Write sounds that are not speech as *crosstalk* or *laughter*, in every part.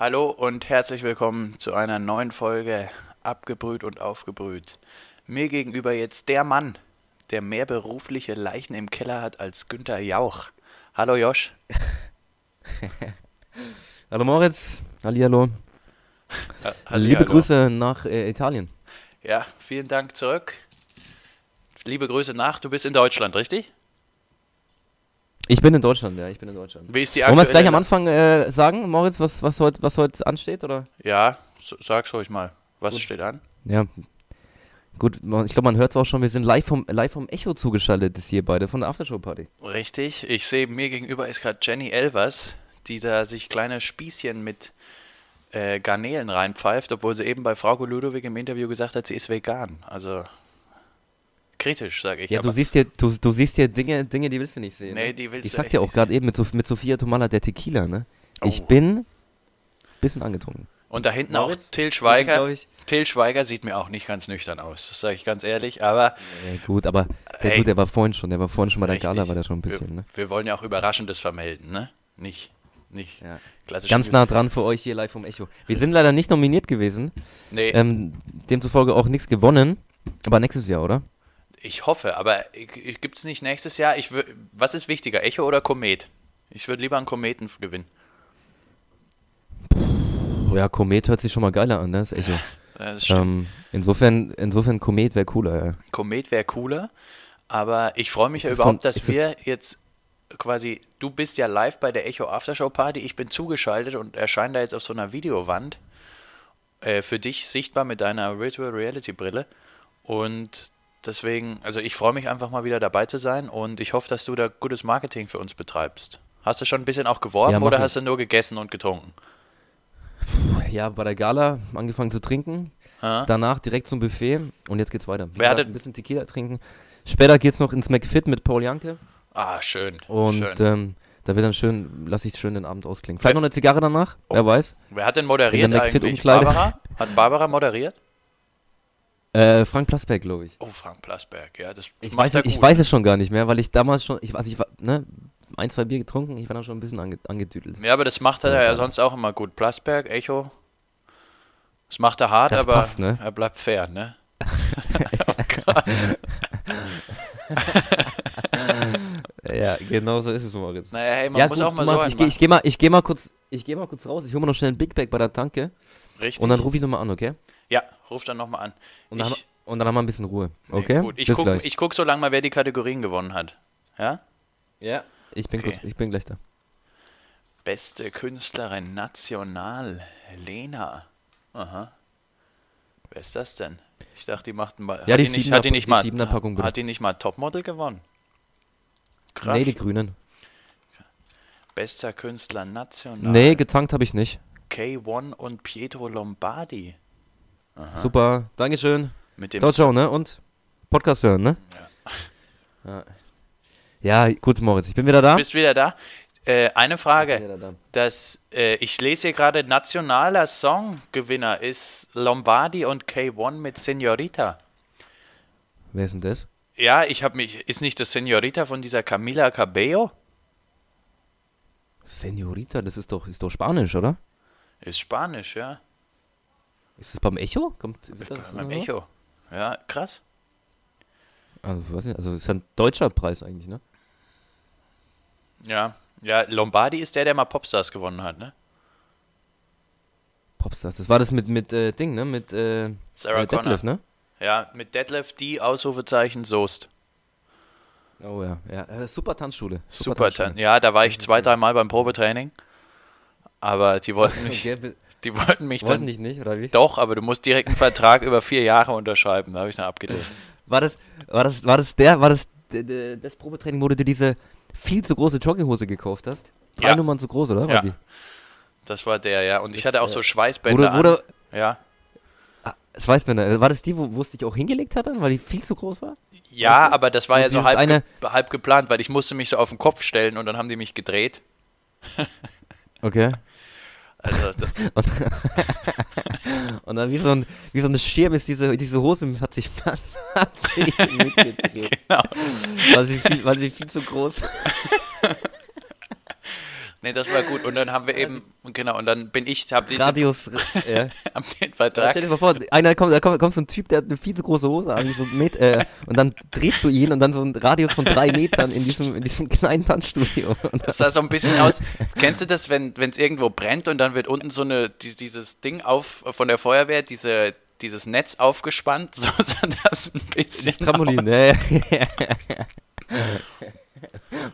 Hallo und herzlich willkommen zu einer neuen Folge Abgebrüht und Aufgebrüht. Mir gegenüber jetzt der Mann, der mehr berufliche Leichen im Keller hat als Günther Jauch. Hallo Josh. *laughs* hallo Moritz, Hallihallo. Halli, Liebe hallo. Grüße nach äh, Italien. Ja, vielen Dank zurück. Liebe Grüße nach, du bist in Deutschland, richtig? Ich bin in Deutschland, ja, ich bin in Deutschland. Wie ist die Wollen wir es gleich am Anfang äh, sagen, Moritz, was, was heute was heut ansteht, oder? Ja, sag's ruhig mal. Was Gut. steht an? Ja. Gut, ich glaube, man hört es auch schon, wir sind live vom, live vom Echo zugeschaltet, das hier beide, von der Aftershow-Party. Richtig. Ich sehe, mir gegenüber ist gerade Jenny Elvers, die da sich kleine Spießchen mit äh, Garnelen reinpfeift, obwohl sie eben bei Frau Ludowig im Interview gesagt hat, sie ist vegan. Also kritisch, sage ich. Ja, du siehst hier, du, du siehst hier Dinge, Dinge, die willst du nicht sehen. Nee, ne? die willst Ich du sag dir auch gerade eben mit, mit Sophia Tomala der Tequila, ne? Ich Oh. bin bisschen angetrunken. Und da hinten Moritz, auch Till Schweiger. ich- Till Schweiger sieht mir auch nicht ganz nüchtern aus, das sage ich ganz ehrlich. Aber Ja, gut, aber der, Ey. der war vorhin schon, der war vorhin schon bei der Richtig. Gala, war der schon ein bisschen, wir, ne? wir wollen ja auch Überraschendes vermelden, ne? Nicht, nicht Ja. klassisch. Ganz nah dran für euch hier live vom Echo. Wir sind leider nicht nominiert gewesen, Nee, ähm, demzufolge auch nichts gewonnen, aber nächstes Jahr, oder? Ich hoffe, aber gibt es nicht nächstes Jahr? Ich was ist wichtiger, Echo oder Komet? Ich würde lieber einen Kometen gewinnen. Ja, Komet hört sich schon mal geiler an, ne? Das Echo. Das stimmt. Ähm, insofern, insofern Komet wäre cooler, ja. Komet wäre cooler, aber ich freue mich Ist ja überhaupt, von- dass wir jetzt quasi, du bist ja live bei der Echo Aftershow Party, ich bin zugeschaltet und erscheine da jetzt auf so einer Videowand äh, für dich sichtbar mit deiner Virtual Reality Brille und deswegen, also ich freue mich einfach mal wieder dabei zu sein und ich hoffe, dass du da gutes Marketing für uns betreibst. Hast du schon ein bisschen auch geworben Ja, oder ich. hast du nur gegessen und getrunken? Ja, bei der Gala angefangen zu trinken, Ha? danach direkt zum Buffet und jetzt geht's weiter. Wer hatte- ein bisschen Tequila trinken. Später geht's noch ins McFit mit Paul Janke Ah, schön. und schön. ähm, da wird dann schön, lasse ich schön den Abend ausklingen. Vielleicht noch eine Zigarre danach, Oh. wer weiß. Wer hat denn moderiert in der McFit eigentlich? Barbara? Hat Barbara moderiert? Äh, Frank Plasberg, glaube ich. Oh, Frank Plasberg, ja, das Ich weiß, es, ich weiß es schon gar nicht mehr, weil ich damals schon, ich weiß, ich war, ne, ein, zwei Bier getrunken, ich war dann schon ein bisschen ange, angedüdelt. Ja, aber das macht er ja, Ja, sonst auch immer gut. Plasberg, Echo. Das macht er hart, Das aber passt, ne? er bleibt fair, ne? *laughs* oh Gott. Ja, genau so ist es, Moritz. Naja, hey, man ja, muss gut, auch mal machst, so ich, geh- ich gehe mal, ich geh mal kurz, ich gehe mal kurz raus, ich hole mir noch schnell ein Big Bag bei der Tanke. Richtig. und dann rufe ich nochmal an, okay? ja, ruf dann nochmal an. Und dann, haben ich, wir- und dann haben wir ein bisschen Ruhe, nee, okay? gut. Ich Bis guck, gleich. ich guck so lange mal, wer die Kategorien gewonnen hat. Ja? ja. Ich bin Okay. kurz, ich bin gleich da. Beste Künstlerin national, Lena. Aha. Wer ist das denn? Ich dachte, die macht mal. Ja, die die nicht, hat die nicht die mal, Siebener Packung, hat die nicht mal Topmodel gewonnen? Krass. Nee, die Grünen. Bester Künstler national. Nee, getankt habe ich nicht. K1 und Pietro Lombardi. Super, Dankeschön. Mit dem Ciao, ciao, ne? Und Podcast hören, ne? Ja. Ja, gut, Moritz, ich bin wieder da. Bist wieder da? Äh, eine Frage. da. Das, äh, ich lese hier gerade, nationaler Songgewinner ist Lombardi und K1 mit Senorita. Wer ist denn das? Ja, ich habe mich. Ist nicht das Senorita von dieser Camila Cabello? Senorita, das ist doch, ist doch Spanisch, oder? Ist Spanisch, ja. Ist das beim Echo? Kommt, wird das Beim? Echo. Ja, krass. Also, ich weiß nicht, also ist ein deutscher Preis eigentlich, ne? Ja. Ja, Lombardi ist der, der mal Popstars gewonnen hat, ne? Popstars. Das war das mit, mit äh, Ding, ne? Mit äh, Sarah äh, Detlef, ne? Ja, mit Detlef die Ausrufezeichen Soest. Oh ja, ja. Äh, super Tanzschule. Super, Tan- ja, da war ich zwei, drei Mal beim Probetraining. Aber die wollten *laughs* mich, *laughs* die wollten mich wollten dann. dich nicht, oder wie? Doch, aber du musst direkt einen Vertrag über vier Jahre unterschreiben. Da habe ich dann abgelehnt. War das, war das, war das der, war das das Probetraining, wo du dir diese viel zu große Jogginghose gekauft hast? Drei Ja. Nummern zu groß, oder? War Ja. Das war der, ja. Und ich Das, hatte auch äh, so Schweißbänder. du, an. Ja. ah, das äh, war das die, wo, wo es dich auch hingelegt hat dann, weil die viel zu groß war? Ja, du? aber das war ja so halb, eine- ge halb geplant, weil ich musste mich so auf den Kopf stellen und dann haben die mich gedreht. *laughs* Okay. Also, *laughs* Und, *laughs* und dann wie so, ein, wie so eine Schirm ist diese, diese Hose hat sich, hat *laughs* sich mitgedreht. genau. Weil sie viel, weil sie viel zu groß Nee, das war gut. Und dann haben wir eben, genau, und dann bin ich, hab diesen, Radius. *laughs* ja. hab den Ja, Vertrag. Stell dir mal vor, einer kommt, da kommt, kommt so ein Typ, der hat eine viel zu große Hose an, so ein Met, äh, und dann drehst du ihn und dann so ein Radius von drei Metern in diesem, in diesem kleinen Tanzstudio. *laughs* Das sah so ein bisschen aus. Kennst du das, wenn es irgendwo brennt und dann wird unten so eine, die, dieses Ding auf von der Feuerwehr, diese, dieses Netz aufgespannt? *laughs* So sah das ein bisschen das Trampolin, ne?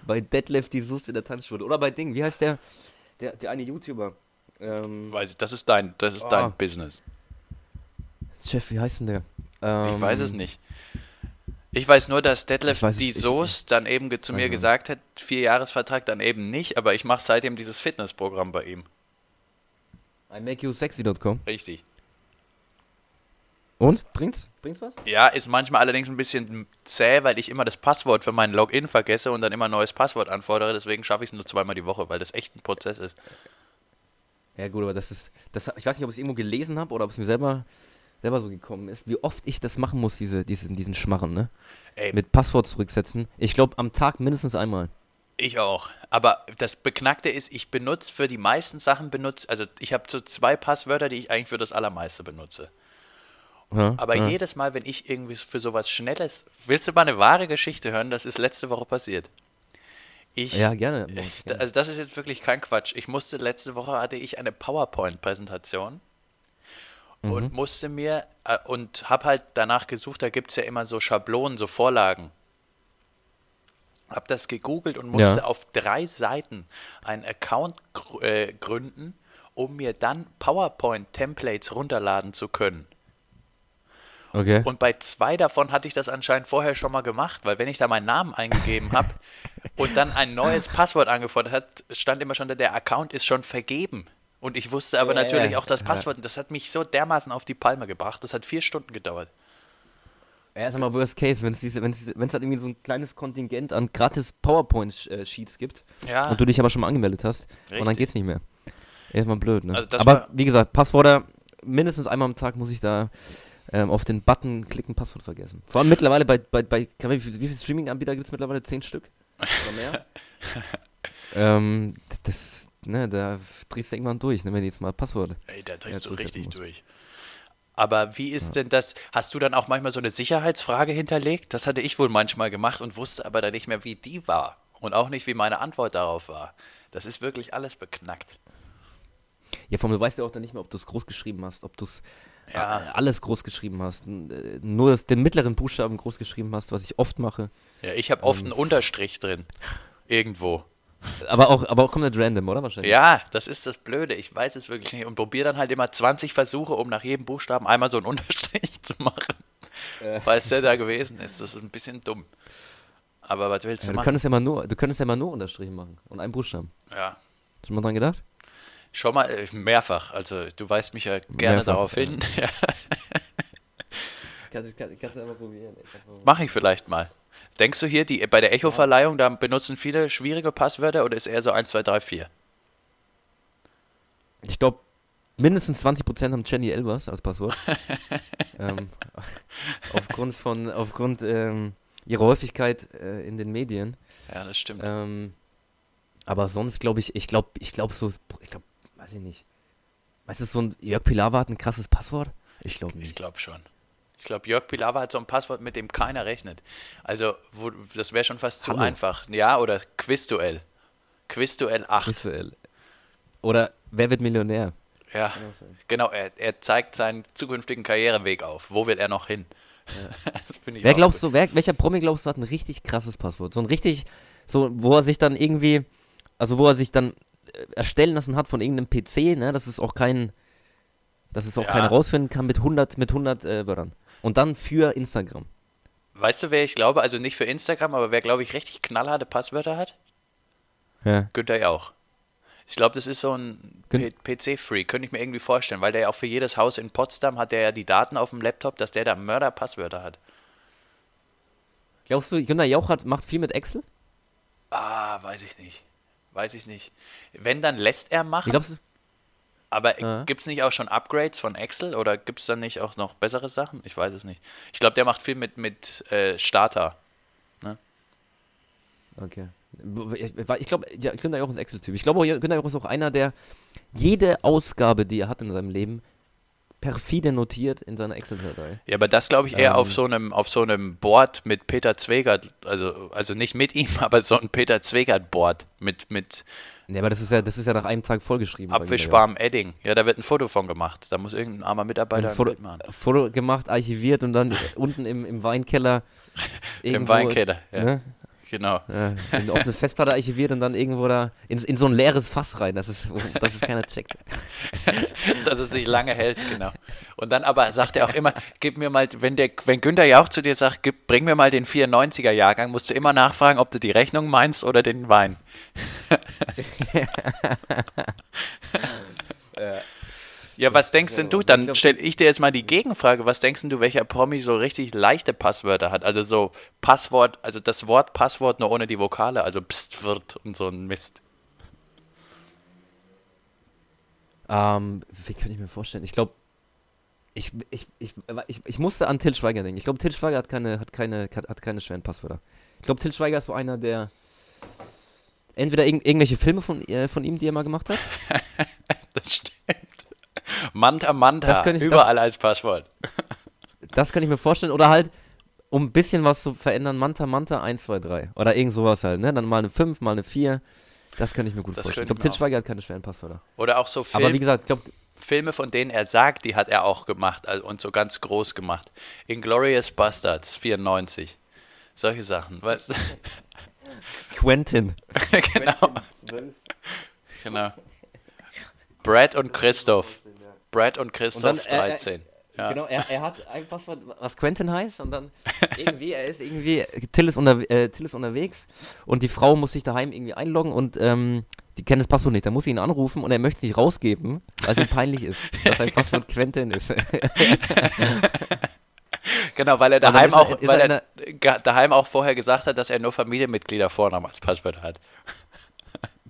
Bei Deadlift die Soße in der Tanzschule. Oder bei Ding, wie heißt der? Der, der eine YouTuber. Ähm. Weiß ich, das ist dein, das ist Oh. dein Business. Chef, wie heißt denn der? Ich Ähm, weiß es nicht. Ich weiß nur, dass Detlef Ich weiß die ich- Soße dann eben zu mir Also. gesagt hat, Vierjahresvertrag dann eben nicht, aber ich mache seitdem dieses Fitnessprogramm bei ihm. IMakeYouSexy.com. Richtig. Und? Bringt's? Bringt's was? Ja, ist manchmal allerdings ein bisschen zäh, weil ich immer das Passwort für meinen Login vergesse und dann immer ein neues Passwort anfordere. Deswegen schaffe ich es nur zweimal die Woche, weil das echt ein Prozess ist. Ja gut, aber das ist, das, ich weiß nicht, ob ich es irgendwo gelesen habe oder ob es mir selber, selber so gekommen ist, wie oft ich das machen muss, diese, diesen, diesen Schmarren, ne? Ey, Mit Passwort zurücksetzen. Ich glaube, am Tag mindestens einmal. ich auch. Aber das Beknackte ist, ich benutze für die meisten Sachen benutze, also ich habe so zwei Passwörter, die ich eigentlich für das Allermeiste benutze. Ja, Aber ja. jedes Mal, wenn ich irgendwie für sowas Schnelles. Willst du mal eine wahre Geschichte hören? Das ist letzte Woche passiert. Ich, Ja, gerne. Ich, also das ist jetzt wirklich kein Quatsch. Ich musste letzte Woche hatte ich eine PowerPoint-Präsentation und Mhm. musste mir äh, und habe halt danach gesucht. Da gibt es ja immer so Schablonen, so Vorlagen. Hab das gegoogelt und musste Ja. auf drei Seiten einen Account gr äh, gründen, um mir dann PowerPoint-Templates runterladen zu können. Okay. Und bei zwei davon hatte ich das anscheinend vorher schon mal gemacht, weil wenn ich da meinen Namen eingegeben habe *laughs* und dann ein neues Passwort angefordert hat, stand immer schon da, der Account ist schon vergeben. Und ich wusste aber Ja, natürlich ja. auch das. Passwort. Und das hat mich so dermaßen auf die Palme gebracht. Das hat vier Stunden gedauert. Ja, sag mal, worst case, wenn es diese, wenn es wenn es halt irgendwie so ein kleines Kontingent an gratis PowerPoint-Sheets gibt Ja, und du dich aber schon mal angemeldet hast und dann Richtig. geht's nicht mehr. Erstmal blöd, ne? Also aber wie gesagt, Passwörter, mindestens einmal am Tag muss ich da ähm, auf den Button klicken, Passwort vergessen. Vor allem mittlerweile bei, bei, bei wie viele, Streaming-Anbieter gibt es mittlerweile? Zehn Stück? Oder mehr? *laughs* ähm, das, ne, da drehst du irgendwann durch, ne, wenn du jetzt mal Passwort. ey, da Ja, drehst du zurücksetzen richtig durch. Aber wie ist denn das? Hast du dann auch manchmal so eine Sicherheitsfrage hinterlegt? Das hatte ich wohl manchmal gemacht und wusste aber dann nicht mehr, wie die war. Und auch nicht, wie meine Antwort darauf war. Das ist wirklich alles beknackt. Ja, vor allem, du weißt ja auch dann nicht mehr, ob du es groß geschrieben hast, ob du es Ja. äh, alles groß geschrieben hast, äh, nur das, den mittleren Buchstaben groß geschrieben hast, was ich oft mache. Ja, ich habe oft Ähm. einen Unterstrich drin. Irgendwo. Aber auch, aber auch komplett random, oder wahrscheinlich? Ja, das ist das Blöde. Ich weiß es wirklich nicht. Und probiere dann halt immer 20 Versuche, um nach jedem Buchstaben einmal so einen *laughs* Unterstrich zu machen. Äh. Falls der da gewesen ist. Das ist ein bisschen dumm. Aber was willst Ja, du du machen? könntest ja mal nur, du könntest ja mal nur Unterstriche machen und einen Buchstaben. Ja. Hast du mal dran gedacht? Schon mal äh, mehrfach. Also du weist mich ja gerne Mehrfach, darauf hin. Ja, *laughs* Kannst, kannst, kannst du einfach probieren. Mache ich vielleicht mal. Denkst du hier, die, bei der Echo-Verleihung, da benutzen viele schwierige Passwörter oder ist eher so 1, 2, 3, 4? Ich glaube, mindestens 20% haben Jenny Elvers als Passwort. *laughs* ähm, aufgrund von, aufgrund ähm, ihrer Häufigkeit äh, in den Medien. Ja, das stimmt. Ähm, aber sonst glaube ich, ich glaube, ich glaube so, ich glaube, weiß ich nicht. Weißt du, so ein Jörg Pilawa hat ein krasses Passwort? Ich glaube Ich nicht. glaube schon. Ich glaube, Jörg Pilawa hat so ein Passwort, mit dem keiner rechnet. Also, wo, das wäre schon fast zu Hallo. einfach. Ja, oder Quizduell. Quizduell 8. Visuell. Oder wer wird Millionär? Ja, genau. Er, er zeigt seinen zukünftigen Karriereweg auf. Wo will er noch hin? *laughs* ich Wer glaubst gut. du, wer, welcher Promi glaubst du hat ein richtig krasses Passwort? So ein richtig, so, wo er sich dann irgendwie, also wo er sich dann erstellen lassen hat von irgendeinem PC, ne, dass es auch kein, dass es auch Ja. keiner rausfinden kann mit 100, mit 100 äh, Wörtern. Und dann für Instagram. Weißt du, wer ich glaube? Also nicht für Instagram, aber wer, glaube ich, richtig knallharte Passwörter hat? Ja. Günther Jauch. Ich glaube, das ist so ein PC-Freak, könnte ich mir irgendwie vorstellen, weil der ja auch für jedes Haus in Potsdam hat der ja die Daten auf dem Laptop, dass der da Mörder-Passwörter hat. Glaubst du, Günter Jauch hat, macht viel mit Excel? Ah, weiß ich nicht. Weiß ich nicht. Wenn, dann lässt er machen. glaubst du? Aber Ja. gibt es nicht auch schon Upgrades von Excel oder gibt es dann nicht auch noch bessere Sachen? Ich weiß es nicht. Ich glaube, der macht viel mit, mit äh, Starter. Okay. Ich glaube, ja, Günther Jauch ist ein Excel-Typ. Ich glaube, Günther Jauch ist auch einer, der jede Ausgabe, die er hat in seinem Leben, perfide notiert in seiner Excel-Datei. Ja, aber das glaube ich eher Ähm. auf so einem auf so einem Board mit Peter Zwegert, also also nicht mit ihm, *laughs* aber so ein Peter Zwegert Board mit mit Ja, aber das ist ja, das ist ja nach einem Tag vollgeschrieben. Jauch. Abwischbarem Edding. Ja, da wird ein Foto von gemacht. Da muss irgendein armer Mitarbeiter Ein Foto, machen. Foto gemacht, archiviert und dann unten im, im Weinkeller. *laughs* Im Weinkeller, ja. Ne? Genau. Ja, in- auf eine Festplatte archiviert und dann irgendwo da in, in so ein leeres Fass rein, dass es, dass es keiner checkt. *laughs* Dass es sich lange hält, genau. Und dann aber sagt er auch immer, gib mir mal, wenn der, wenn Günther Jauch zu dir sagt, gib, bring mir mal den 94er Jahrgang, musst du immer nachfragen, ob du die Rechnung meinst oder den Wein. *laughs* *laughs* Ja, was denkst denn du? Dann stelle ich dir jetzt mal die Gegenfrage. Was denkst denn du, welcher Promi so richtig leichte Passwörter hat? Also so Passwort, also das Wort Passwort nur ohne die Vokale, also pst wird und so ein Mist. Ähm, wie könnte ich mir vorstellen? Ich glaube, ich, ich, ich, ich, ich musste an Till Schweiger denken. Ich glaube, Till Schweiger hat keine, hat keine, hat, hat keine schweren Passwörter. Ich glaube, Till Schweiger ist so einer, der entweder irg irgendwelche Filme von, äh, von ihm, die er mal gemacht hat. *laughs* Das stimmt. Manta Manta, Das könnte ich- überall als Passwort. Das kann ich mir vorstellen. Oder halt, um ein bisschen was zu verändern, Manta Manta 1, 2, 3. Oder irgend sowas halt, ne? Dann mal eine 5, mal eine 4. Das könnte ich mir gut Das vorstellen. Ich könnte glaube, ich mir Till Schweiger hat keine schweren Passwörter. Oder auch so Aber wie Film, gesagt, ich glaube, Filme, von denen er sagt, die hat er auch gemacht also, und so ganz groß gemacht. Inglorious Bastards, 94. Solche Sachen, weißt du? *laughs* Quentin. *laughs* genau, genau. Brad und Christoph. Brad und Christoph, Und dann, äh, äh, 13. Ja. Genau, er, er hat ein Passwort, was Quentin heißt und dann irgendwie, er ist irgendwie, Till ist, unter, äh, Till ist unterwegs und die Frau muss sich daheim irgendwie einloggen und ähm, die kennt das Passwort nicht. Da muss sie ihn anrufen und er möchte es nicht rausgeben, weil es ihm peinlich ist, dass sein Passwort *laughs* Quentin ist. Genau, weil er dann daheim er- auch, weil er daheim auch vorher gesagt hat, dass er nur Familienmitglieder Vornamen als Passwort hat.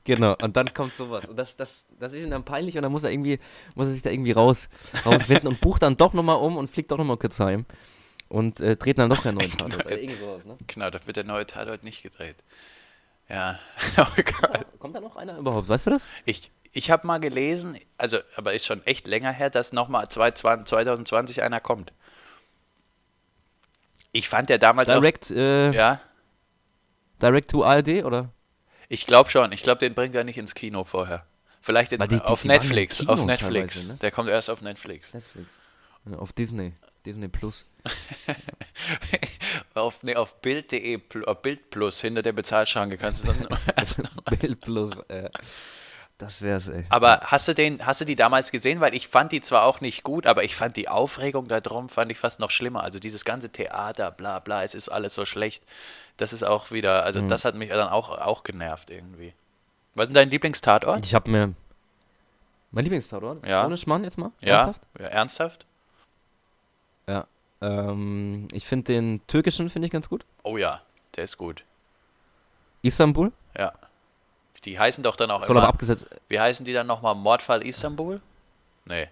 Genau, und dann kommt sowas. Und das, das, das ist ihm dann peinlich und dann muss er irgendwie, muss er sich da irgendwie raus, rauswinden und bucht dann doch nochmal um und fliegt doch nochmal kurz heim. Und äh, dreht dann doch keinen neuen *laughs* Tatort. Oder irgend sowas, ne? Genau, da wird der neue Tatort nicht gedreht. Ja, *laughs* oh Gott. Kommt da noch einer überhaupt? Weißt du das? Ich, ich habe mal gelesen, also, aber ist schon echt länger her, dass nochmal 2020 einer kommt. Ich fand ja damals Direct, auch, äh, ja, Direct to ARD oder? Ich glaube schon. Ich glaube, den bringt er nicht ins Kino vorher. Vielleicht in, die- die- auf die Netflix, auf Netflix. teilweise, ne? Der kommt erst auf Netflix. Netflix. Ja, Auf Disney. Disney Plus. *laughs* auf, nee, auf Bild.de, auf Bild Plus, hinter der Bezahlschranke kannst du dann. *laughs* *laughs* Bild Plus, äh, das wär's, ey. Aber hast du den, hast du die damals gesehen? Weil ich fand die zwar auch nicht gut, aber ich fand die Aufregung da drum, fand ich fast noch schlimmer. Also dieses ganze Theater, bla bla, es ist alles so schlecht. Das ist auch wieder, also Mhm. das hat mich dann auch, auch genervt irgendwie. Was ist denn dein Lieblingstatort? Ich hab mir. Mein Lieblingstatort? Ja. Ohne Schmarrn jetzt mal? Ja, Ernsthaft? ja, ernsthaft? Ja. Ähm, ich finde den türkischen, finde ich ganz gut. Oh ja, der ist gut. Istanbul. Ja. Die heißen doch dann auch Soll aber immer, abgesetzt. wie heißen die dann nochmal? Mordfall Istanbul? Nee.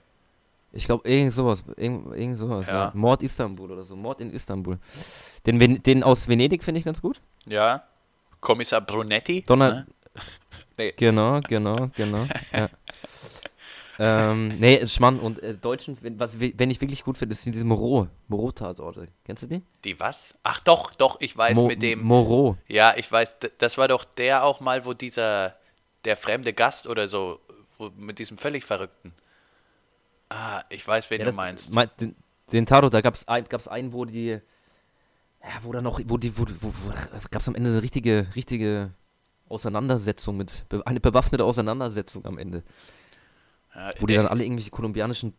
Ich glaube, irgend sowas. Irgend, irgend sowas, Ja. ja. Mord Istanbul oder so. Mord in Istanbul. Den, Ven den aus Venedig finde ich ganz gut. Ja. Kommissar Brunetti? Donner. Ne? *laughs* Nee. Genau, genau, genau. ja. ähm, nee, Schmann und äh, Deutschen, wenn, was, wenn ich wirklich gut finde, sind diese Moreau, Moreau-Tatorte. Kennst du die? Die was? Ach doch, doch, ich weiß Mo mit dem. Moreau. Ja, ich weiß, das war doch der auch mal, wo dieser, der fremde Gast oder so, wo, mit diesem völlig Verrückten. Ah, ich weiß, wen Ja, du das- meinst. mein- den, den Tatort, da gab es ein, gab's einen, wo die, ja, wo dann noch, wo die, wo, wo, wo gab es am Ende eine richtige, richtige Auseinandersetzung mit, eine bewaffnete Auseinandersetzung am Ende, Ja, wo die dann alle irgendwelche kolumbianischen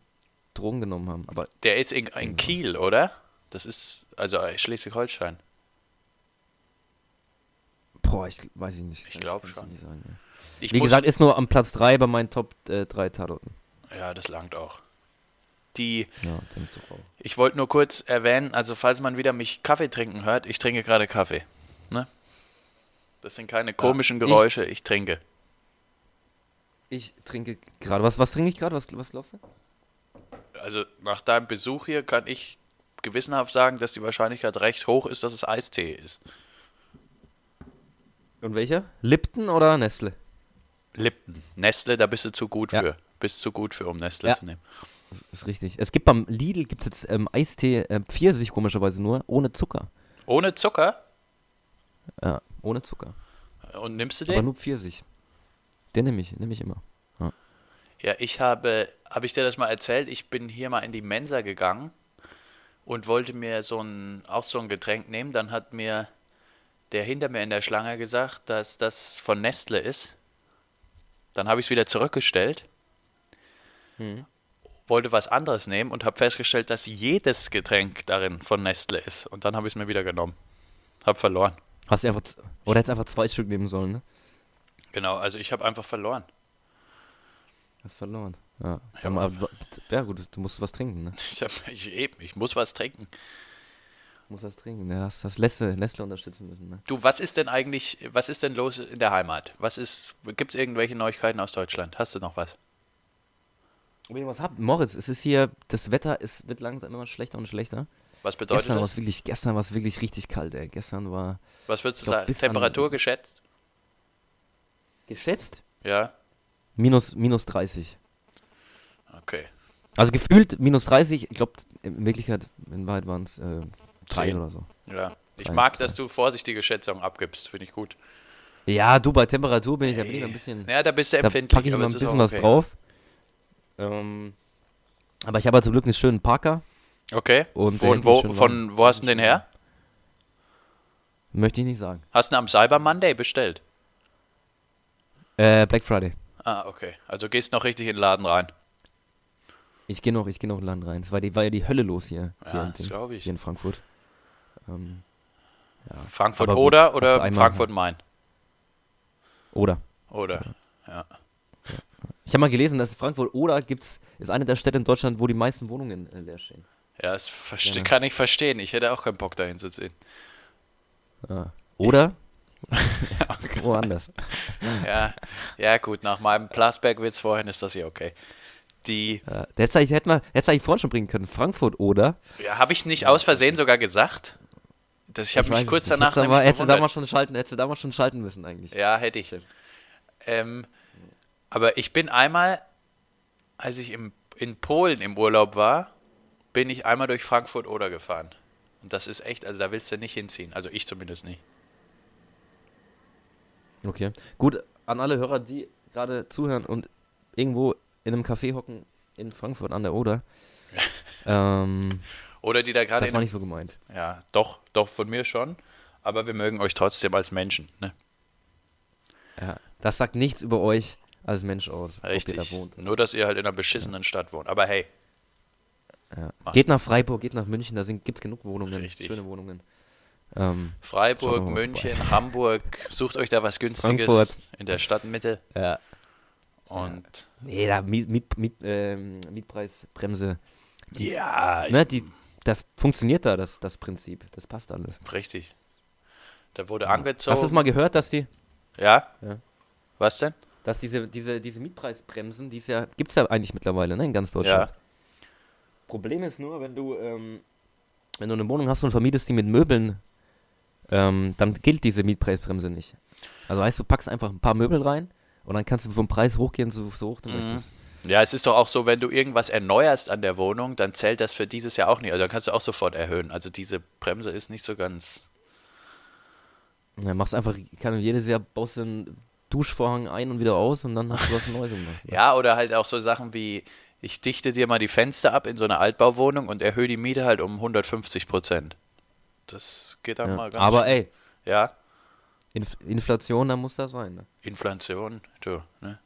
Drogen genommen haben. Aber der ist in, in Kiel, oder? Das ist, also äh, Schleswig-Holstein. boah, ich weiß ich nicht. Ich glaub kann's schon. sagen, ja. Ich Wie gesagt, ist nur am Platz 3 bei meinen Top 3 Tatorten. ja, das langt auch. Die, Ja, ich ich wollte nur kurz erwähnen, also falls man wieder mich Kaffee trinken hört, ich trinke gerade Kaffee. Ne? Das sind keine komischen ich- Geräusche, ich trinke. Ich trinke gerade, was, was trinke ich gerade? Was, was glaubst du? Also nach deinem Besuch hier kann ich gewissenhaft sagen, dass die Wahrscheinlichkeit recht hoch ist, dass es Eistee ist. Und welcher? Lipton oder Nestle? Lipton. Nestle, da bist du zu gut Ja. für. Bist zu gut für, um Nestle Ja. zu nehmen. Das ist richtig. Es gibt beim Lidl gibt jetzt ähm, Eistee äh, Pfirsich komischerweise nur, ohne Zucker. Ohne Zucker? Ja, ohne Zucker. Und nimmst du Aber den? nur Pfirsich. Den nehme ich, nehme ich immer. Ja, ich habe, habe ich dir das mal erzählt? Ich bin hier mal in die Mensa gegangen und wollte mir so ein, auch so ein Getränk nehmen. Dann hat mir der hinter mir in der Schlange gesagt, dass das von Nestle ist. Dann habe ich es wieder zurückgestellt, wollte was anderes nehmen und habe festgestellt, dass jedes Getränk darin von Nestle ist. Und dann habe ich es mir wieder genommen. Hab verloren. Hast du einfach, oder hättest einfach zwei Stück nehmen sollen, ne? Genau, also ich habe einfach verloren. Hast verloren. Ja, Ja, aber, ja gut, du musst was trinken, ne? *laughs* Ich, hab, ich, eben, ich muss was trinken. Du musst was trinken, ne? Hast, hast Nestle, Nestle unterstützen müssen, ne? Du, was ist denn eigentlich, was ist denn los in der Heimat? Was ist, gibt es irgendwelche Neuigkeiten aus Deutschland? Hast du noch was? Ob ich was hab? Moritz, es ist hier, das Wetter ist, wird langsam immer schlechter und schlechter. Was bedeutet Gestern das? wirklich, gestern war es wirklich richtig kalt, ey. Gestern war Was würdest du glaub, sagen? bis an- Temperatur geschätzt? geschätzt Ja, minus, minus 30. okay. Also gefühlt minus 30, ich glaube, in Wirklichkeit, in Wahrheit waren es äh, drei Zehn. oder so. Ja. Ich Drei, mag, dass du vorsichtige Schätzungen abgibst. Finde ich gut. Ja, du, bei Temperatur bin ich, da bin ich ein bisschen, Ja, da bist du da empfindlich. packe ich es ein bisschen was okay. drauf. Ähm, aber ich habe halt zum Glück einen schönen Parker. Okay. Und mich wo, von wo hast du den her? Möchte ich nicht sagen. Hast du ihn am Cyber Monday bestellt? Äh, Black Friday. Ah, okay. Also gehst noch richtig in den Laden rein. Ich gehe noch, ich gehe noch in Land rein. Es war, die, war ja die Hölle los hier, hier, Ja, in, glaube ich. hier in Frankfurt. Ähm, ja. Frankfurt oder oder Frankfurt Main? Oder. Oder? Ja. Ich habe mal gelesen, dass Frankfurt oder gibt's, ist eine der Städte in Deutschland, wo die meisten Wohnungen äh, leer stehen. Ja, das Ja. kann ich verstehen. Ich hätte auch keinen Bock dahin zu ziehen. *laughs* Ja. Oder woanders. *laughs* Ja, ja gut, nach meinem Plasberg-Witz vorhin ist das hier okay. Die, Ja. Der hätte hätte man, hätte eigentlich vorhin schon bringen können. Frankfurt oder. ja, habe ich nicht aus Versehen sogar gesagt? Das, ich habe mich kurz danach Hättest du damals schon schalten, hättest du damals schon schalten müssen eigentlich. Ja, hätte ich. Ähm, aber ich bin einmal, als ich im, in Polen im Urlaub war, bin ich einmal durch Frankfurt oder gefahren. Und das ist echt, also da willst du nicht hinziehen. Also ich zumindest nicht. Okay. Gut, an alle Hörer, die gerade zuhören und irgendwo in einem Café hocken in Frankfurt an der Oder. *laughs* ähm, Oder die da gerade das war nicht so gemeint. Ja, doch, doch, von mir schon. Aber wir mögen euch trotzdem als Menschen. Ne? Ja. Das sagt nichts über euch als Mensch aus, ob Richtig. ihr da wohnt. Nur, dass ihr halt in einer beschissenen Stadt wohnt. Aber hey, Ja. Geht nach Freiburg, geht nach München, da gibt es genug Wohnungen, Richtig. schöne Wohnungen. Ähm, Freiburg, München, Hamburg, sucht euch da was Günstiges Frankfurt. in der Stadtmitte. ja. Und Nee, da Miet, Miet, Miet, ähm, Mietpreisbremse. ja, ich- Ne, die, das funktioniert da, das, das Prinzip. Das passt alles. richtig. Da wurde angezogen. Hast du es mal gehört, dass die, Ja? Ja. Was denn? Dass diese, diese, diese Mietpreisbremsen, die ja, gibt es ja eigentlich mittlerweile, ne, in ganz Deutschland. Ja. Problem ist nur, wenn du, ähm, wenn du eine Wohnung hast und vermietest die mit Möbeln, ähm, dann gilt diese Mietpreisbremse nicht. Also heißt, du packst einfach ein paar Möbel rein und dann kannst du vom Preis hochgehen, so, so hoch du Mhm. möchtest. Ja, es ist doch auch so, wenn du irgendwas erneuerst an der Wohnung, dann zählt das für dieses Jahr auch nicht. Also dann kannst du auch sofort erhöhen. Also diese Bremse ist nicht so ganz. Ja, machst einfach, kann jedes Jahr baust du Duschvorhang ein und wieder aus und dann hast du was Neues gemacht. Ja, oder halt auch so Sachen wie, ich dichte dir mal die Fenster ab in so einer Altbauwohnung und erhöhe die Miete halt um 150 Prozent. Das geht dann Ja. mal ganz Aber schnell. ey, Ja, Inf Inflation, da muss das sein. Ne? Inflation, du, ne?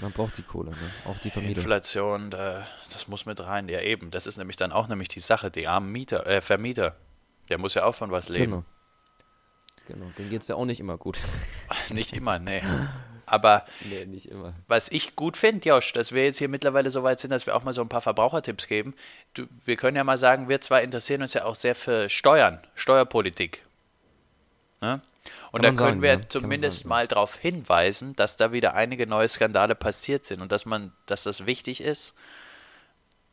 Man braucht die Kohle, ne? auch die Vermieter. Inflation, da, das muss mit rein. Ja, eben. Das ist nämlich dann auch nämlich die Sache. Die armen Mieter, äh, Vermieter, der muss ja auch von was leben. Genau. Genau, denen geht es ja auch nicht immer gut. *laughs* Nicht immer, nee. Aber nee, nicht immer. was ich gut finde, Josh, dass wir jetzt hier mittlerweile so weit sind, dass wir auch mal so ein paar Verbrauchertipps geben. Du, wir können ja mal sagen, wir zwei interessieren uns ja auch sehr für Steuern, Steuerpolitik. Ne? Und da können sagen, wir ja. Zumindest sagen, ja. mal darauf hinweisen, dass da wieder einige neue Skandale passiert sind und dass man, dass das wichtig ist,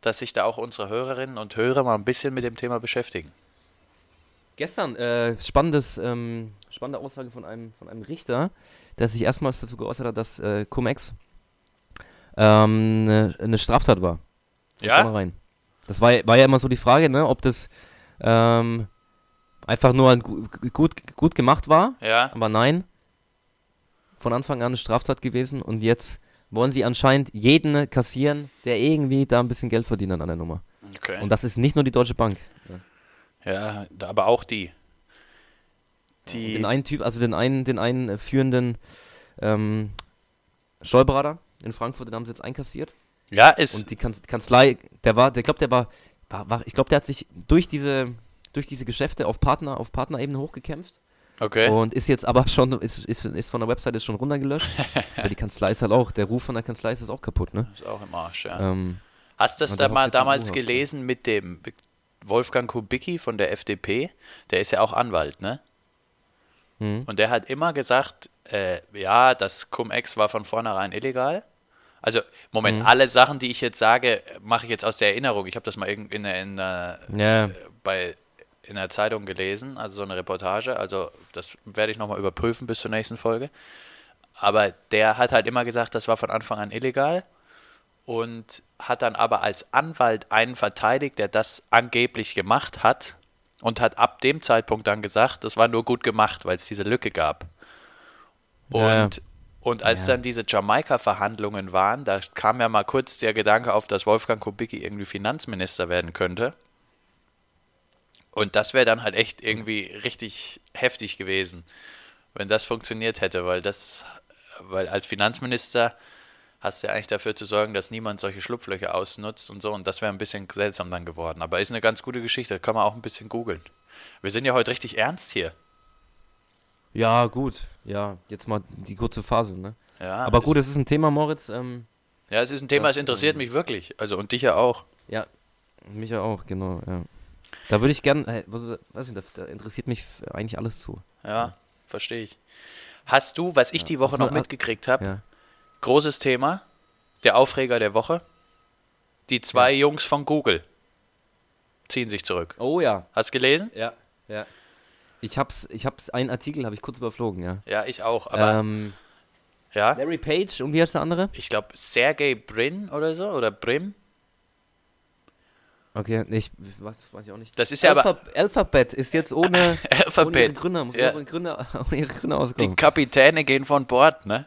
dass sich da auch unsere Hörerinnen und Hörer mal ein bisschen mit dem Thema beschäftigen. Gestern, äh, spannendes, ähm, spannende Aussage von einem, von einem Richter, der sich erstmals dazu geäußert hat, dass äh, Cum-Ex ähm, eine, eine Straftat war. Von Ja? vornherein. Das war, ja- war ja immer so die Frage, ne, ob das ähm, einfach nur ein, gu- gut, gut gemacht war, Ja. aber nein, von Anfang an eine Straftat gewesen und jetzt wollen sie anscheinend jeden kassieren, der irgendwie da ein bisschen Geld verdient an der Nummer. Okay. Und das ist nicht nur die Deutsche Bank. Ja, aber auch die. Die. Den einen Typ, also den einen, den einen äh, führenden ähm, Steuerberater in Frankfurt, den haben sie jetzt einkassiert. ja, ist. Und die Kanz Kanzlei, der war, der glaubt, der war, war, war ich glaube, der hat sich durch diese, durch diese Geschäfte auf Partner, auf Partnerebene hochgekämpft okay. und ist jetzt aber schon, ist, ist, ist von der Website ist schon runtergelöscht. *laughs* weil die Kanzlei ist halt auch, der Ruf von der Kanzlei ist auch kaputt, ne? ist auch im Arsch, ja. Ähm, Hast du das da mal damals U-Haus, gelesen mit dem Wolfgang Kubicki von der FDP? Der ist ja auch Anwalt, ne? hm. Und der hat immer gesagt, äh, ja, das Cum-Ex war von vornherein illegal. Also, Moment, Mhm. alle Sachen, die ich jetzt sage, mache ich jetzt aus der Erinnerung. Ich habe das mal irgend- in, der- in, der- Ja, bei, in der Zeitung gelesen, also so eine Reportage. Also, das werde ich nochmal überprüfen bis zur nächsten Folge. Aber der hat halt immer gesagt, das war von Anfang an illegal und hat dann aber als Anwalt einen verteidigt, der das angeblich gemacht hat und hat ab dem Zeitpunkt dann gesagt, das war nur gut gemacht, weil es diese Lücke gab. Und, Ja, und als Ja. dann diese Jamaika-Verhandlungen waren, da kam ja mal kurz der Gedanke auf, dass Wolfgang Kubicki irgendwie Finanzminister werden könnte. Und das wäre dann halt echt irgendwie richtig heftig gewesen, wenn das funktioniert hätte, weil das, weil als Finanzminister hast du ja eigentlich dafür zu sorgen, dass niemand solche Schlupflöcher ausnutzt und so. Und das wäre ein bisschen seltsam dann geworden. Aber ist eine ganz gute Geschichte, kann man auch ein bisschen googeln. Wir sind ja heute richtig ernst hier. ja, gut. Ja, jetzt mal die kurze Phase, ne? Ja, aber gut, es ist ein Thema, Moritz. Ähm, Ja, es ist ein Thema, das, es interessiert ähm, mich wirklich. Also und dich ja auch. ja, mich ja auch, genau, ja. Da würde ich gern, äh, weiß nicht, da, da interessiert mich eigentlich alles zu. Ja, verstehe ich. Hast du, was ich die Woche noch mitgekriegt habe, Ja. Großes Thema, der Aufreger der Woche, die zwei Jungs von Google ziehen sich zurück. Oh ja. Hast gelesen? Ja, ja. Ich hab's, ich hab's, einen Artikel habe ich kurz überflogen, ja. Ja, ich auch. Aber ähm, ja, Larry Page und wie heißt der andere? ich glaube Sergey Brin oder so oder Brim. Okay, nee, ich was, weiß ich auch nicht. Das ist ja aber Alpha Alphabet ist jetzt ohne, *laughs* ohne ihre Alphabet. Gründer, muss Ja. ohne, Gründer, *laughs* ohne ihre Gründer Die auskommen. Kapitäne gehen von Bord, ne?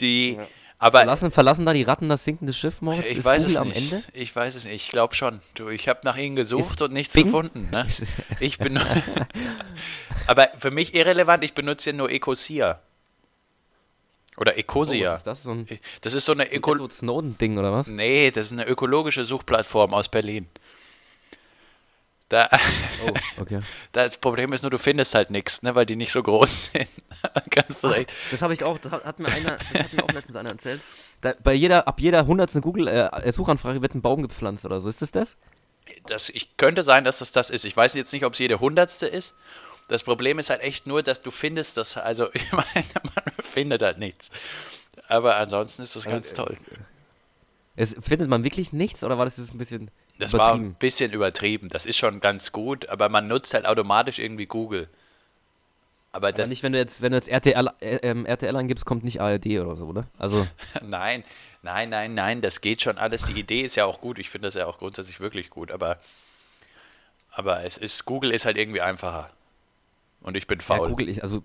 Die, Ja. aber Verlassen, verlassen da die Ratten das sinkende Schiff, Moritz? ich ist weiß Google es am nicht. Ende? Ich weiß es nicht. Ich glaube schon. Du, ich habe nach ihnen gesucht Ist und nichts Bing? gefunden. Ne? *laughs* Ich bin. *laughs* aber für mich irrelevant. Ich benutze ja nur Ecosia. Oder Oh, Ecosia. was ist das? So ein das ist so eine Öko Snowden-Ding oder was? Nee, das ist eine ökologische Suchplattform aus Berlin. Da, Oh, okay. *laughs* das Problem ist nur, du findest halt nichts, ne, weil die nicht so groß *laughs* sind. Ganz recht. Das habe ich auch, das hat, mir einer, das hat mir auch letztens einer erzählt. Da, bei jeder, ab jeder hundertsten Google-Suchanfrage wird ein Baum gepflanzt oder so. Ist das das? Das, ich könnte sein, dass das das ist. Ich weiß jetzt nicht, ob es jede hundertste ist. Das Problem ist halt echt nur, dass du findest das, also *laughs* ich meine, man findet halt nichts. Aber ansonsten ist das ganz äh, toll. Es, findet man wirklich nichts oder war das jetzt ein bisschen Das war ein bisschen übertrieben. Das ist schon ganz gut, aber man nutzt halt automatisch irgendwie Google. Aber Aber das nicht, wenn du jetzt, wenn du jetzt RTL, äh, ähm, RTL eingibst, kommt nicht ARD oder so, oder? Also, *laughs* Nein, nein, nein, nein, das geht schon alles. Die Idee ist ja auch gut. Ich finde das ja auch grundsätzlich wirklich gut, aber, aber es ist, Google ist halt irgendwie einfacher. Und ich bin ja, faul. Google, ich, also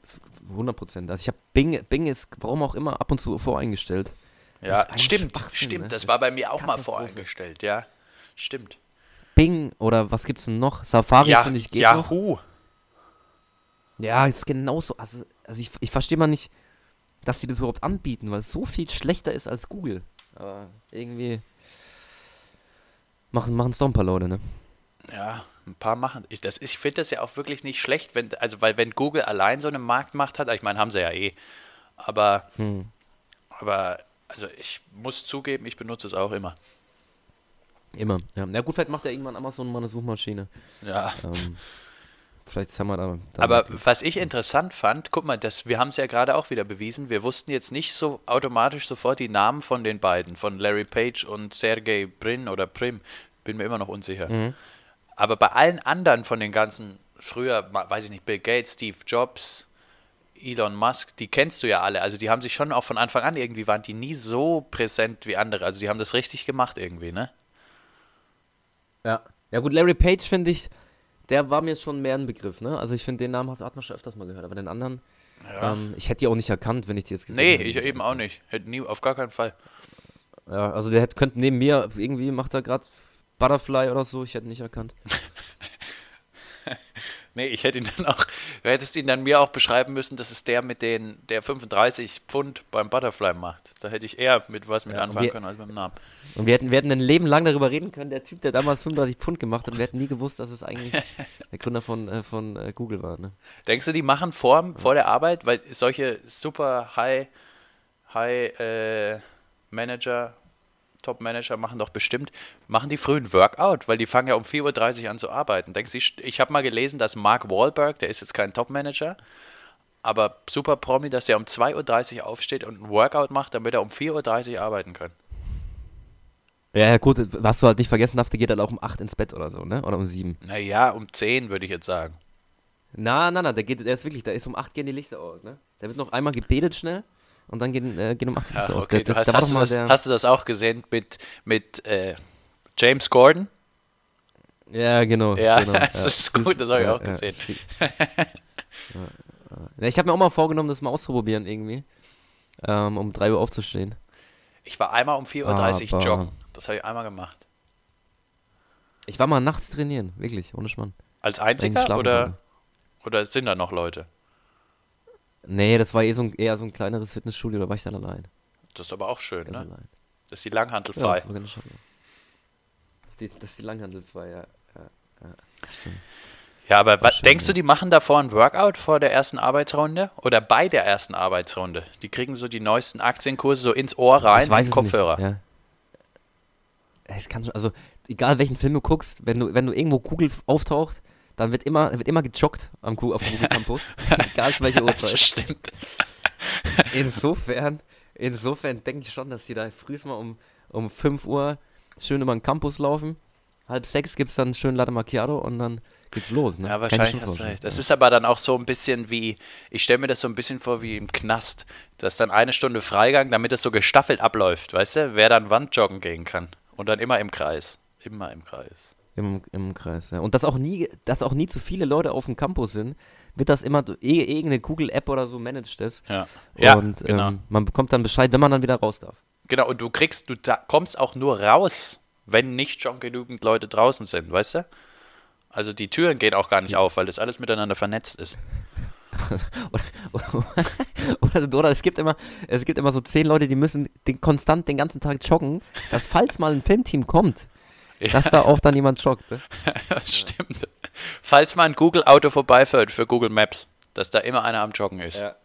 100 Prozent. Also ich habe Bing, Bing ist, warum auch immer, ab und zu voreingestellt. ja, stimmt, stimmt. ne? Das Das war bei mir auch mal voreingestellt, ja. Stimmt. Bing oder was gibt's denn noch? Safari ja, finde ich geht noch. Yahoo. Ja, ist genauso. Also, also ich, ich verstehe mal nicht, dass die das überhaupt anbieten, weil es so viel schlechter ist als Google. Aber irgendwie machen es doch ein paar Leute, ne? Ja, ein paar machen. Ich, das ich finde das ja auch wirklich nicht schlecht, wenn, also weil wenn Google allein so eine Marktmacht hat, ich meine, haben sie ja eh. Aber, Hm. aber, also ich muss zugeben, ich benutze es auch immer. Immer. Ja. Na gut, vielleicht macht ja irgendwann Amazon mal eine Suchmaschine. Ja. Ähm, vielleicht haben wir da. da Aber was ich interessant fand, guck mal, das, wir haben es ja gerade auch wieder bewiesen, wir wussten jetzt nicht so automatisch sofort die Namen von den beiden, von Larry Page und Sergey Brin oder Prim, bin mir immer noch unsicher. Mhm. Aber bei allen anderen von den ganzen früher, weiß ich nicht, Bill Gates, Steve Jobs, Elon Musk, die kennst du ja alle. Also die haben sich schon auch von Anfang an irgendwie, waren die nie so präsent wie andere. Also die haben das richtig gemacht irgendwie, ne? Ja. Ja gut, Larry Page finde ich, der war mir schon mehr ein Begriff, ne? Also ich finde, den Namen hast- hat man schon öfters mal gehört, aber den anderen, Ja. ähm, ich hätte die auch nicht erkannt, wenn ich die jetzt gesehen nee, hätte. ich eben auch nicht. Hätte nie, auf gar keinen Fall. Ja, also der hätte, könnte neben mir, irgendwie macht er gerade Butterfly oder so, ich hätte nicht erkannt. *laughs* Nee, ich hätte ihn dann auch, du hättest ihn dann mir auch beschreiben müssen, das ist der mit den, der 35 Pfund beim Butterfly macht. Da hätte ich eher mit was mit Ja, anfangen wir- können als mit dem Namen. Und wir hätten, wir hätten ein Leben lang darüber reden können, der Typ, der damals 35 Pfund gemacht hat, und wir hätten nie gewusst, dass es eigentlich *laughs* der Gründer von, äh, von äh, Google war, ne? Denkst du, die machen vor, vor der Arbeit, weil solche super High, High äh, Manager, Top Manager machen doch bestimmt, machen die früh ein Workout, weil die fangen ja um 4.30 Uhr an zu arbeiten. Denkst du, ich, ich habe mal gelesen, dass Mark Wahlberg, der ist jetzt kein Top Manager, aber super Promi, dass der um 2.30 Uhr aufsteht und ein Workout macht, damit er um 4.30 Uhr arbeiten kann. Ja, ja, gut, was du halt nicht vergessen darfst, der geht halt auch um 8 ins Bett oder so, ne? Oder um 7. Naja, um 10 würde ich jetzt sagen. Na, na, na, der geht, der ist wirklich, da ist um 8 gehen die Lichter aus, ne? Der wird noch einmal gebetet schnell und dann gehen, äh, gehen um 8 die Lichter Ach, aus. okay, das, hast, da war hast, du das, hast du das auch gesehen mit, mit äh, James Gordon? ja, genau. Ja, genau, *laughs* das ist gut, das habe ich auch gesehen. Ja, ja. Ich habe mir auch mal vorgenommen, das mal auszuprobieren irgendwie. Ähm, um 3 Uhr aufzustehen. Ich war einmal um 4.30 Uhr joggen. Das habe ich einmal gemacht. Ich war mal nachts trainieren, wirklich, ohne Schmarrn. Als einziger oder, oder sind da noch Leute? Nee, das war eh so ein, eher so ein kleineres Fitnessstudio, da war ich dann allein. Das ist aber auch schön, Ganz ne? allein. Das ist die Langhantel Ja, frei. das war ganz schön. Das ist die, das ist die Langhandel frei, ja. ja, ja. Ja, aber War wa- schön, denkst ja. du, die machen davor ein Workout vor der ersten Arbeitsrunde oder bei der ersten Arbeitsrunde? Die kriegen so die neuesten Aktienkurse so ins Ohr rein, ich weiß in Kopfhörer. Nicht. Ja. Es kann schon, also egal welchen Film du guckst, wenn du, wenn du irgendwo Google auftaucht, dann wird immer, wird immer gejoggt am, Gu- auf dem Google Campus. *laughs* egal zu welcher Das Uhrzeit. stimmt. Insofern, insofern denke ich schon, dass die da frühst mal um, um 5 Uhr schön über den Campus laufen. Halb sechs gibt es dann schönen Latte Macchiato und dann geht's los. Ne? Ja, wahrscheinlich hast recht. Das ist aber dann auch so ein bisschen wie, ich stelle mir das so ein bisschen vor wie im Knast. Das ist dann eine Stunde Freigang, damit es so gestaffelt abläuft, weißt du? Wer dann Wandjoggen gehen kann. Und dann immer im Kreis. Immer im Kreis. Im, Im Kreis, ja. Und dass auch nie, dass auch nie zu viele Leute auf dem Campus sind, wird das immer, eh, irgendeine Google-App oder so managt das. Ja, ja und genau. ähm, man bekommt dann Bescheid, wenn man dann wieder raus darf. Genau, und du kriegst, du da, kommst auch nur raus, wenn nicht schon genügend Leute draußen sind, weißt du? Also die Türen gehen auch gar nicht auf, weil das alles miteinander vernetzt ist. *laughs* oder, oder, oder es gibt immer, es gibt immer so zehn Leute, die müssen den, konstant den ganzen Tag joggen, dass falls mal ein Filmteam kommt, dass da auch dann jemand joggt. Ne? *laughs* Das stimmt. Falls mal ein Google-Auto vorbeifährt für Google Maps, dass da immer einer am Joggen ist. Ja.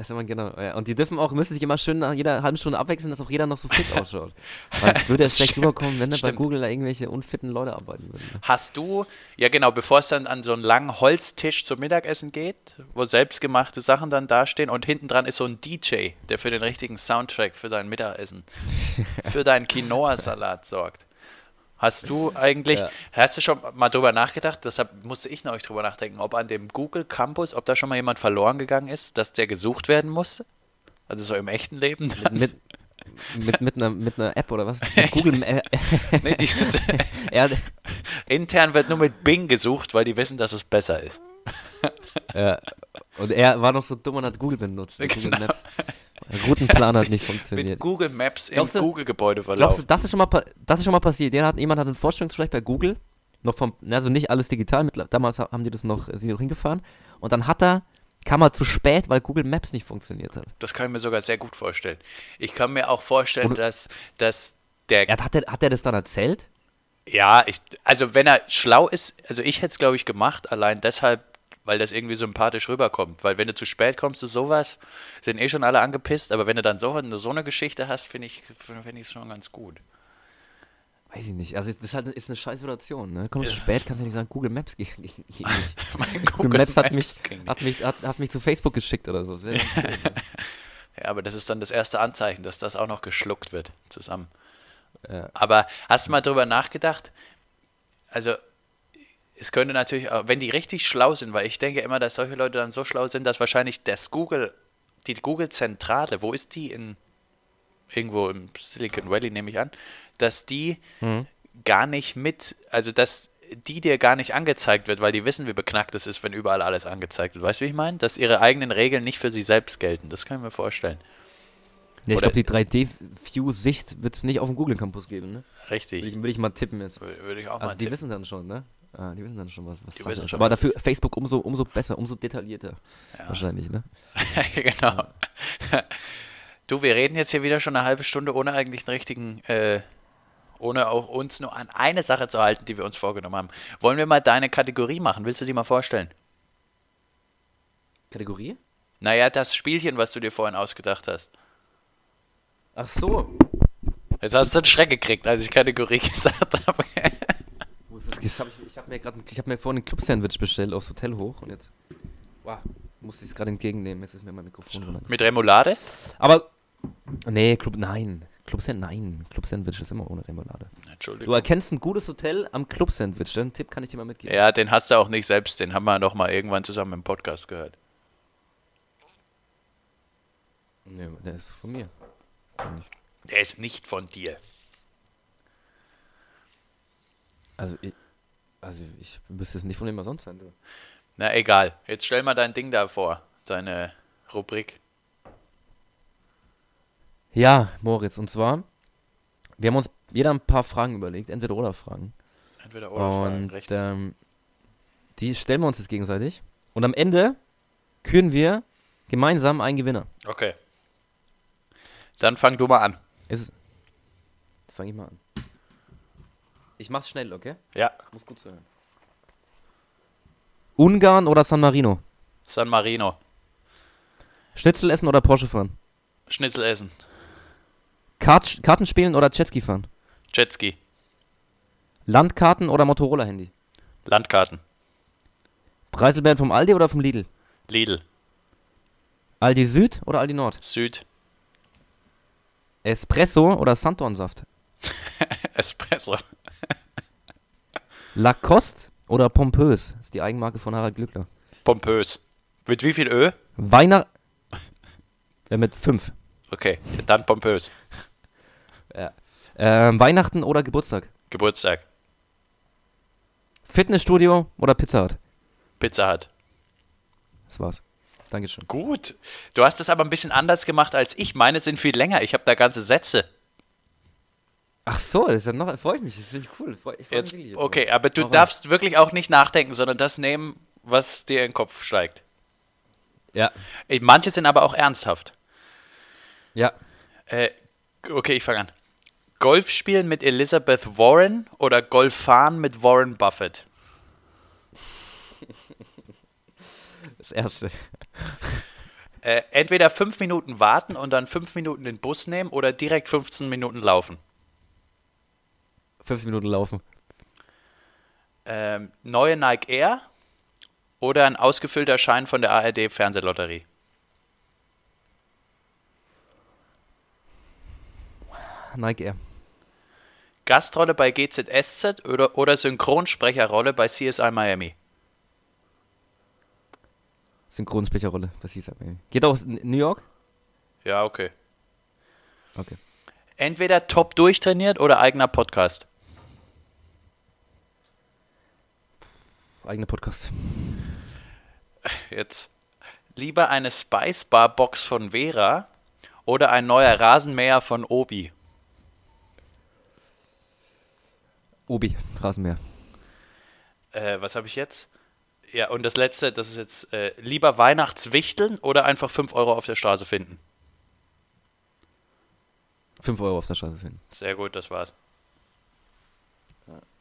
Das ist immer genau. Ja. Und die dürfen auch, müssen sich immer schön nach jeder halben Stunde abwechseln, dass auch jeder noch so fit ausschaut. *laughs* Weil es würde jetzt schlecht rüberkommen, wenn da bei. Google da irgendwelche unfitten Leute arbeiten würden. Ne? Hast du, ja genau, bevor es dann an so einen langen Holztisch zum Mittagessen geht, wo selbstgemachte Sachen dann dastehen und hinten dran ist so ein DJ, der für den richtigen Soundtrack für dein Mittagessen, *laughs* für deinen Quinoa-Salat sorgt. Hast du eigentlich, Ja. hast du schon mal drüber nachgedacht, deshalb musste ich neulich drüber nachdenken, ob an dem Google Campus, ob da schon mal jemand verloren gegangen ist, dass der gesucht werden musste? Also so im echten Leben? Mit, mit, mit, einer, mit einer App oder was? *laughs* Mit Google äh, Nee, die, er, *laughs* intern wird nur mit Bing gesucht, weil die wissen, dass es besser ist. äh, Und er war noch so dumm und hat Google benutzt. ne? *laughs* Google Genau. Maps. Der Routenplan hat nicht Mit funktioniert. Google Maps im Glaubst Google-Gebäude Glaubst verlaufen. du, das ist schon mal, das ist schon mal passiert? Jemand hat, jemand hat ein Vorstellungsgespräch bei Google, noch vom, also nicht alles digital, mittler- damals ha- haben die das noch, sind die noch hingefahren, und dann hat er, kam er zu spät, weil Google Maps nicht funktioniert hat. Das kann ich mir sogar sehr gut vorstellen. Ich kann mir auch vorstellen, Oder- dass, dass der. Er, hat, er, hat er das dann erzählt? Ja, ich, also wenn er schlau ist, also ich hätte es glaube ich gemacht, allein deshalb, weil das irgendwie sympathisch rüberkommt. Weil wenn du zu spät kommst zu sowas, sind eh schon alle angepisst, aber wenn du dann so, eine- so eine Geschichte hast, finde ich finde ich es schon ganz gut. Weiß ich nicht. Also das ist, halt, ist eine scheiß Situation. Ne? Kommst du spät, kannst du nicht sagen, Google Maps geht, geht nicht. *laughs* Mein Google Maps hat mich, ging nicht. hat, mich, hat, hat mich zu Facebook geschickt oder so. Sehr, *laughs* Ja, aber das ist dann das erste Anzeichen, dass das auch noch geschluckt wird zusammen. Ja. Aber hast du mal drüber nachgedacht? Also, es könnte natürlich, auch, wenn die richtig schlau sind, weil ich denke immer, dass solche Leute dann so schlau sind, dass wahrscheinlich das Google, die Google-Zentrale, wo ist die in irgendwo im Silicon Valley, nehme ich an, dass die Mhm. gar nicht mit, also dass die dir gar nicht angezeigt wird, weil die wissen, wie beknackt es ist, wenn überall alles angezeigt wird. Weißt du, wie ich meine? Dass ihre eigenen Regeln nicht für sie selbst gelten. Das kann ich mir vorstellen. Ja, ich glaube, die 3D-View-Sicht wird es nicht auf dem Google Campus geben, ne? Würde Richtig. ich, würd ich mal tippen jetzt. Wür- Würde ich auch Also mal die tippen. wissen dann schon, ne? Ah, die wissen dann schon, was, was Sache wissen ist. schon, Aber dafür Facebook umso, umso besser, umso detaillierter. Ja. Wahrscheinlich, ne? *laughs* genau. *laughs* Du, wir reden jetzt hier wieder schon eine halbe Stunde, ohne eigentlich einen richtigen, äh, ohne auch uns nur an eine Sache zu halten, die wir uns vorgenommen haben. Wollen wir mal deine Kategorie machen? Willst du die mal vorstellen? Kategorie? Naja, das Spielchen, was du dir vorhin ausgedacht hast. Ach so. Jetzt hast du einen Schreck gekriegt, als ich Kategorie *laughs* gesagt habe. Das? Hab ich ich habe mir gerade, habe mir vorhin ein Club-Sandwich bestellt aufs Hotel hoch und jetzt, wow, musste ich es gerade entgegennehmen. Jetzt ist mir mein Mikrofon runter. Mit Remoulade? Aber, nee, Club, nein. Club-Sandwich, nein. Club-Sandwich ist immer ohne Remoulade. Du Entschuldigung. erkennst ein gutes Hotel am Club-Sandwich. Den Tipp kann ich dir mal mitgeben. Ja, den hast du auch nicht selbst, den haben wir doch mal irgendwann zusammen im Podcast gehört. Nee, der ist von mir. Der ist nicht von dir. Also, ich, also ich wüsste es nicht von wem er sonst sein soll. Na egal, jetzt stell mal dein Ding da vor, deine Rubrik. Ja, Moritz, und zwar, wir haben uns jeder ein paar Fragen überlegt, entweder oder Fragen. Entweder oder Fragen, und richtig. ähm, die stellen wir uns jetzt gegenseitig. Und am Ende küren wir gemeinsam einen Gewinner. Okay. Dann fang du mal an. Ist Fange ich mal an. Ich mach's schnell, okay? Ja, Muss gut zuhören. Ungarn oder San Marino? San Marino. Schnitzel essen oder Porsche fahren? Schnitzel essen. Kart Karten spielen oder Jetski fahren? Jetski. Landkarten oder Motorola-Handy? Landkarten. Preiselbeeren vom Aldi oder vom Lidl? Lidl. Aldi Süd oder Aldi Nord? Süd. Espresso oder Sanddornsaft? *laughs* Espresso. Lacoste oder Pompös? Das ist die Eigenmarke von Harald Glückler. Pompös. Mit wie viel Ö? Weihnacht. Ja, mit fünf. Okay, dann pompös. *laughs* Ähm, Weihnachten oder Geburtstag? Geburtstag. Fitnessstudio oder Pizza Hut? Pizza Hut. Das war's. Dankeschön. Gut. Du hast es aber ein bisschen anders gemacht als ich. Meine sind viel länger. Ich habe da ganze Sätze. Ach so, das ist ja noch, freue ich mich. Das finde ich cool. Freu, ich freu Jetzt, mich okay, drauf. aber du rein. darfst wirklich auch nicht nachdenken, sondern das nehmen, was dir in den Kopf steigt. Ja. Ey, Manche sind aber auch ernsthaft. Ja. Äh, okay, ich fange an. Golf spielen mit Elizabeth Warren oder Golf fahren mit Warren Buffett? *laughs* Das erste. Äh, entweder fünf Minuten warten und dann fünf Minuten den Bus nehmen oder direkt 15 Minuten laufen. 15 Minuten laufen. Ähm, neue Nike Air oder ein ausgefüllter Schein von der ARD Fernsehlotterie? Nike Air. Gastrolle bei GZSZ oder, oder Synchronsprecherrolle bei CSI Miami? Synchronsprecherrolle. Was hieß das? Geht auch New York? Ja, okay. Okay. Entweder top durchtrainiert oder eigener Podcast. Eigener Podcast. Jetzt lieber eine Spice Bar Box von Vera oder ein neuer Rasenmäher von Obi. Obi. Rasenmäher. Äh, was habe ich jetzt? Ja, und das letzte, das ist jetzt äh, lieber Weihnachtswichteln oder einfach 5 Euro auf der Straße finden. 5 Euro auf der Straße finden. Sehr gut, das war's.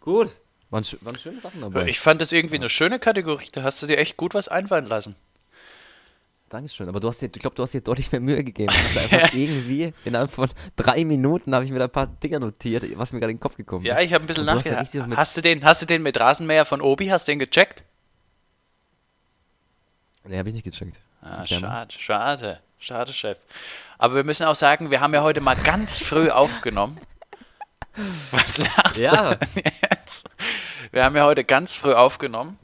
Gut. Waren, waren schöne Sachen dabei. Ich fand das irgendwie eine schöne Kategorie. Da hast du dir echt gut was einfallen lassen. Dankeschön. Aber du hast dir, ich glaube, du hast dir deutlich mehr Mühe gegeben. Ich einfach *laughs* irgendwie innerhalb von drei Minuten habe ich mir da ein paar Dinger notiert, was mir gerade in den Kopf gekommen Ja, ist. ich habe ein bisschen hast ja nachgedacht. Hast, du den, hast du den mit Rasenmäher von Obi, hast du den gecheckt? Nee, habe ich nicht gecheckt. Ah, schade, schade, schade, Chef. Aber wir müssen auch sagen, wir haben ja heute mal ganz früh aufgenommen. *laughs* Was lachst Ja. du jetzt? wir haben ja heute ganz früh aufgenommen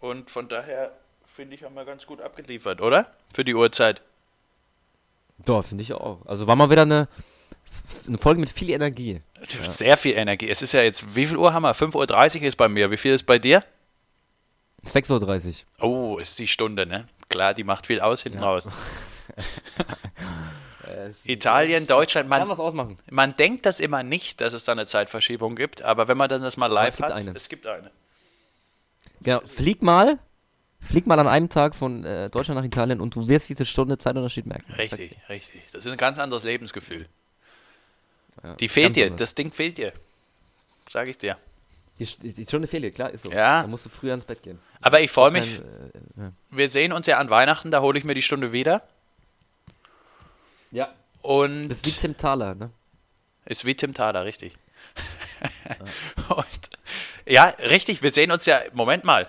und von daher finde ich, haben wir ganz gut abgeliefert, oder? Für die Uhrzeit. Doch, finde ich auch. Also war mal wieder eine, eine Folge mit viel Energie. Sehr viel Energie. Es ist ja jetzt, wie viel Uhr haben wir? 5.30 Uhr ist bei mir. Wie viel ist bei dir? 6.30 Uhr. Oh, ist die Stunde, ne? Klar, die macht viel aus hinten Ja. raus. *laughs* Italien, Deutschland, Kann man, ausmachen. man denkt das immer nicht, dass es da eine Zeitverschiebung gibt, aber wenn man dann das mal live es hat, eine. es gibt eine. Genau, flieg mal, flieg mal an einem Tag von äh, Deutschland nach Italien und du wirst diese Stunde Zeitunterschied merken. Das Richtig, dir. richtig. Das ist ein ganz anderes Lebensgefühl. Ja, Die fehlt dir, anders. das Ding fehlt dir. Sag ich dir. Die, die, die Stunde fehlt dir, klar, ist so. Ja. Da musst du früher ins Bett gehen. Aber ich freue mich, Kein, äh, ja. wir sehen uns ja an Weihnachten, da hole ich mir die Stunde wieder. Ja. Und Das ist wie Tim Thaler, ne? Ist wie Tim Thaler, richtig. *laughs* Und, ja, richtig, wir sehen uns ja, Moment mal.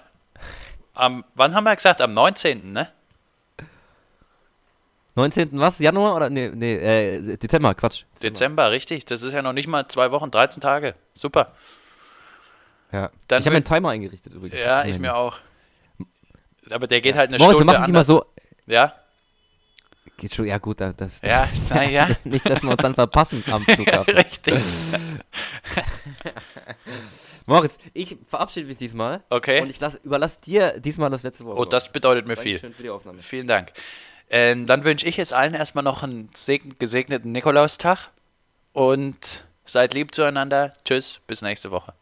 Am, wann haben wir gesagt? Am 19., ne? 19. was? Januar oder? Nee, nee, äh, Dezember, Quatsch. Dezember, richtig. Das ist ja noch nicht mal zwei Wochen, 13 Tage. Super. Ja. Dann ich habe einen Timer eingerichtet übrigens. Ja, ich mir auch. Aber der geht halt eine Moritz, wir Stunde machen es immer anders. so. Ja, ja gut, da- das, ja, ja. *laughs* nicht, dass wir uns dann verpassen am *laughs* Flughafen. richtig. *laughs* Moritz, ich verabschiede mich diesmal Okay. und ich lass, überlasse dir diesmal das letzte Wort. Oh, das bedeutet mir Dankeschön viel. für die Aufnahme. Vielen Dank. Ähm, dann wünsche ich jetzt allen erstmal noch einen seg- gesegneten Nikolaustag und seid lieb zueinander. Tschüss, bis nächste Woche.